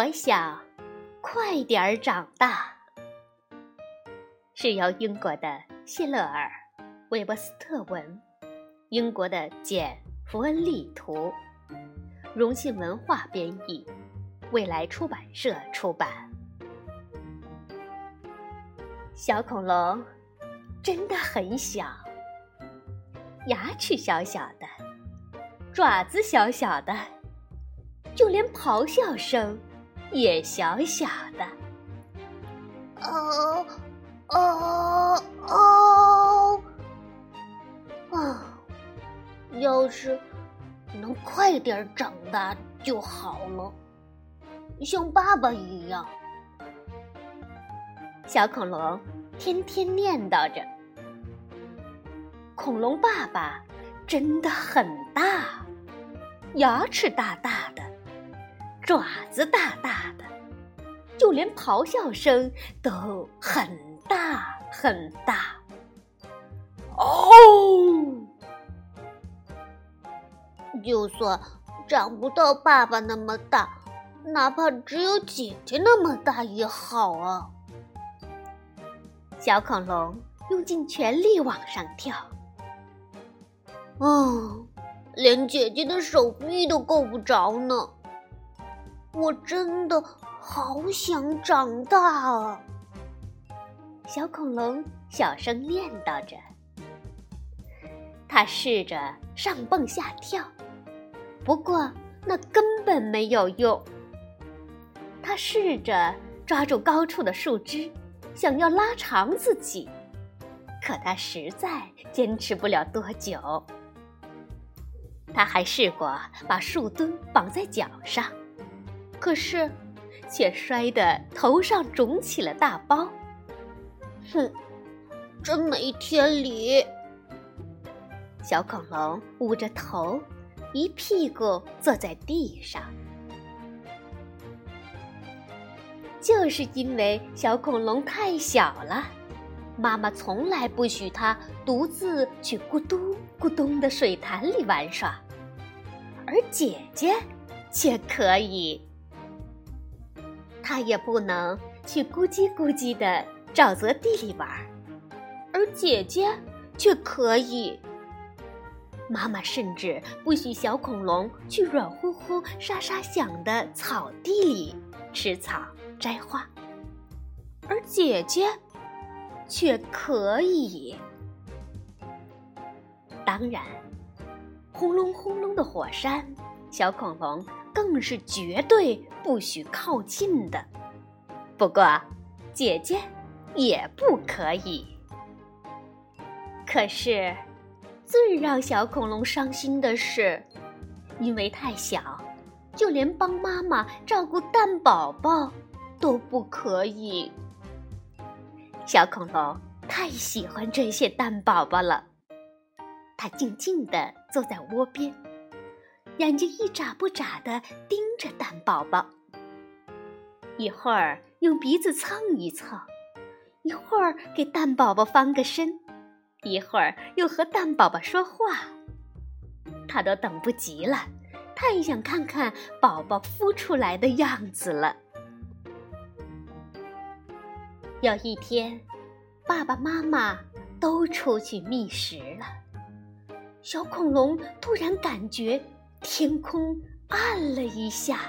我想快点儿长大。是由英国的谢勒尔·韦伯斯特文，英国的简·福恩利图，荣信文化编译，未来出版社出版。小恐龙真的很小，牙齿小小的，爪子小小的，就连咆哮声也小小的。哦。哦哦啊！要是能快点长大就好了，像爸爸一样。小恐龙天天念叨着：“恐龙爸爸真的很大，牙齿大大的，爪子大大的，就连咆哮声都很。”大很大，哦！就算长不到爸爸那么大，哪怕只有姐姐那么大也好啊！小恐龙用尽全力往上跳，啊，连姐姐的手臂都够不着呢！我真的好想长大啊！小恐龙小声念叨着，他试着上蹦下跳，不过那根本没有用。他试着抓住高处的树枝，想要拉长自己，可他实在坚持不了多久。他还试过把树墩绑在脚上，可是却摔得头上肿起了大包。哼，真没天理！小恐龙捂着头，一屁股坐在地上。就是因为小恐龙太小了，妈妈从来不许它独自去咕嘟咕咚的水潭里玩耍，而姐姐却可以。他也不能去咕叽咕叽的。沼泽地里玩，而姐姐却可以。妈妈甚至不许小恐龙去软乎乎、沙沙响的草地里吃草摘花，而姐姐却可以。当然，轰隆轰隆的火山，小恐龙更是绝对不许靠近的。不过，姐姐。也不可以。可是，最让小恐龙伤心的是，因为太小，就连帮妈妈照顾蛋宝宝都不可以。小恐龙太喜欢这些蛋宝宝了，它静静地坐在窝边，眼睛一眨不眨地盯着蛋宝宝，一会儿用鼻子蹭一蹭。一会儿给蛋宝宝翻个身，一会儿又和蛋宝宝说话，他都等不及了，太想看看宝宝孵出来的样子了。有一天，爸爸妈妈都出去觅食了，小恐龙突然感觉天空暗了一下。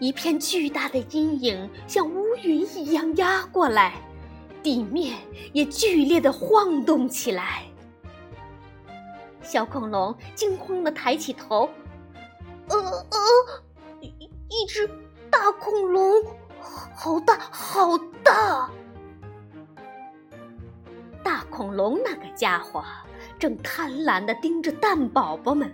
一片巨大的阴影像乌云一样压过来，地面也剧烈的晃动起来。小恐龙惊慌的抬起头，呃呃，一一只大恐龙，好大好大！大恐龙那个家伙正贪婪的盯着蛋宝宝们。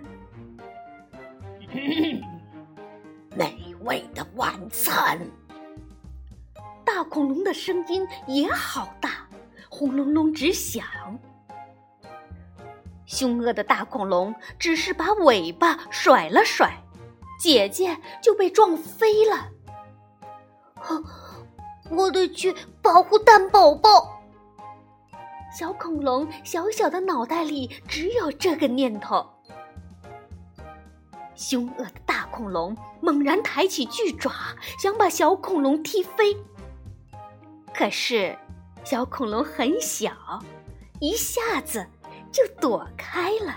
美味的晚餐。大恐龙的声音也好大，轰隆隆直响。凶恶的大恐龙只是把尾巴甩了甩，姐姐就被撞飞了。我得去保护蛋宝宝。小恐龙小小的脑袋里只有这个念头。凶恶的大。恐龙猛然抬起巨爪，想把小恐龙踢飞。可是，小恐龙很小，一下子就躲开了。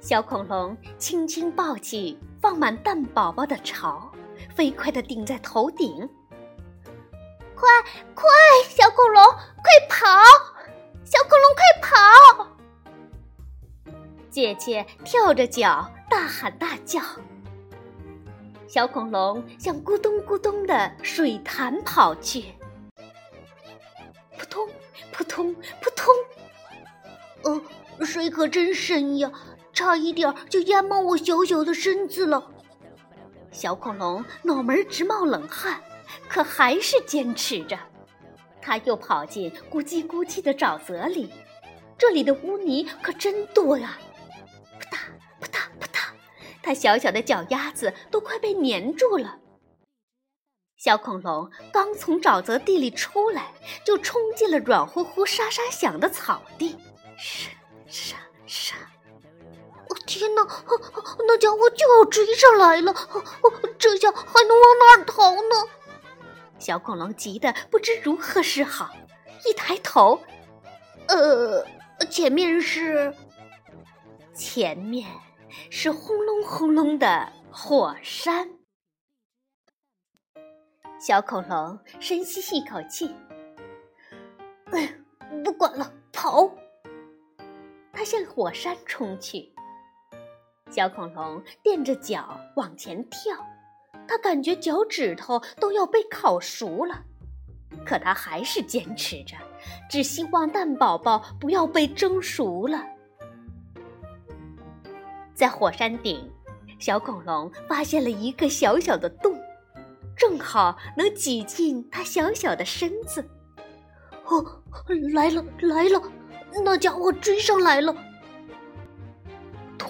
小恐龙轻轻抱起放满蛋宝宝的巢，飞快地顶在头顶。快快，小恐龙，快跑！小恐龙，快跑！姐姐跳着脚大喊大叫。小恐龙向咕咚咕咚的水潭跑去。扑通扑通扑通，呃，水可真深呀，差一点就淹没我小小的身子了。小恐龙脑门直冒冷汗，可还是坚持着。他又跑进咕叽咕叽的沼泽里，这里的污泥可真多呀！他小小的脚丫子都快被粘住了。小恐龙刚从沼泽地里出来，就冲进了软乎乎、沙沙响的草地。沙沙沙！哦天哪，那家伙就要追上来了！这下还能往哪儿逃呢？小恐龙急得不知如何是好。一抬头，呃，前面是……前面是轰隆轰隆的火山。小恐龙深吸一口气，哎，不管了，跑！它向火山冲去。小恐龙垫着脚往前跳，它感觉脚趾头都要被烤熟了，可它还是坚持着，只希望蛋宝宝不要被蒸熟了。在火山顶，小恐龙发现了一个小小的洞。正好能挤进它小小的身子。哦，来了来了，那家伙追上来了！咚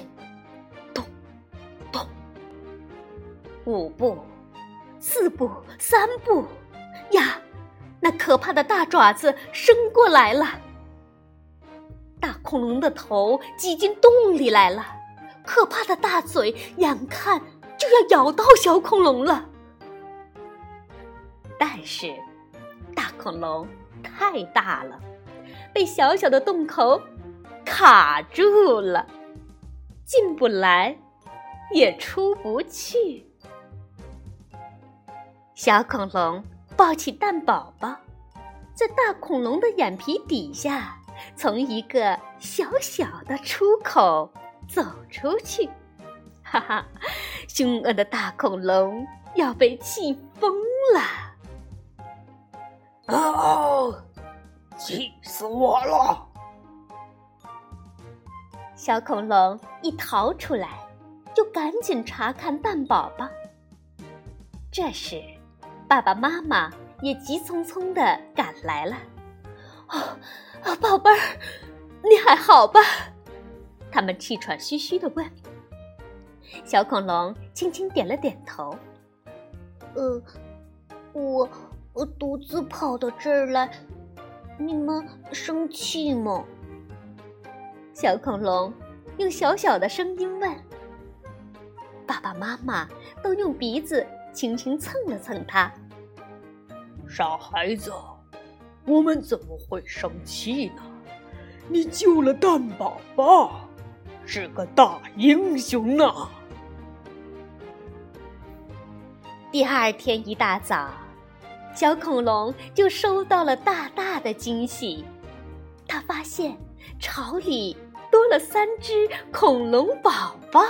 咚咚，五步，四步，三步，呀，那可怕的大爪子伸过来了。大恐龙的头挤进洞里来了，可怕的大嘴眼看就要咬到小恐龙了。但是，大恐龙太大了，被小小的洞口卡住了，进不来，也出不去。小恐龙抱起蛋宝宝，在大恐龙的眼皮底下，从一个小小的出口走出去。哈哈，凶恶的大恐龙要被气疯了！哦，气死我了！小恐龙一逃出来，就赶紧查看蛋宝宝。这时，爸爸妈妈也急匆匆的赶来了。哦，宝贝儿，你还好吧？他们气喘吁吁的问。小恐龙轻轻点了点头。呃，我。我独自跑到这儿来，你们生气吗？小恐龙用小小的声音问。爸爸妈妈都用鼻子轻轻蹭了蹭他。傻孩子，我们怎么会生气呢？你救了蛋宝宝，是个大英雄呢。第二天一大早。小恐龙就收到了大大的惊喜，他发现巢里多了三只恐龙宝宝，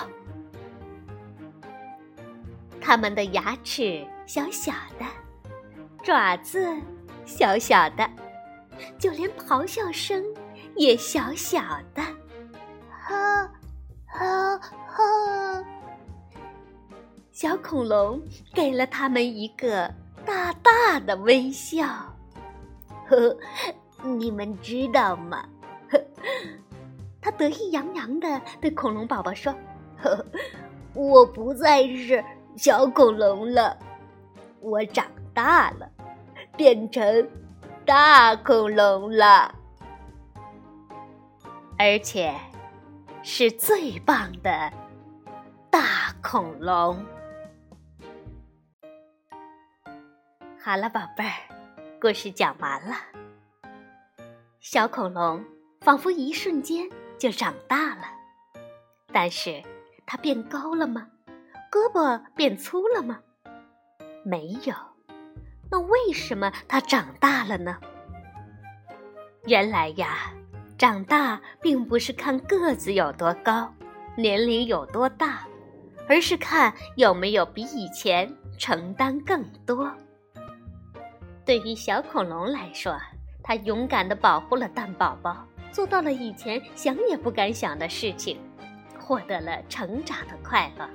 它们的牙齿小小的，爪子小小的，就连咆哮声也小小的，小恐龙给了他们一个。大大的微笑，呵，你们知道吗？呵，他得意洋洋的对恐龙宝宝说：“呵，我不再是小恐龙了，我长大了，变成大恐龙了，而且是最棒的大恐龙。好了，宝贝儿，故事讲完了。小恐龙仿佛一瞬间就长大了，但是它变高了吗？胳膊变粗了吗？没有。那为什么它长大了呢？原来呀，长大并不是看个子有多高，年龄有多大，而是看有没有比以前承担更多。对于小恐龙来说，它勇敢地保护了蛋宝宝，做到了以前想也不敢想的事情，获得了成长的快乐。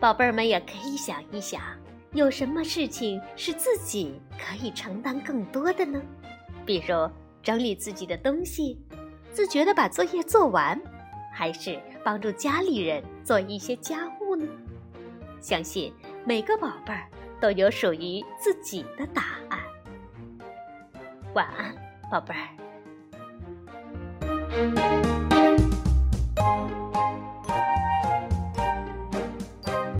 宝贝儿们也可以想一想，有什么事情是自己可以承担更多的呢？比如整理自己的东西，自觉地把作业做完，还是帮助家里人做一些家务呢？相信每个宝贝儿。都有属于自己的答案。晚安宝贝儿。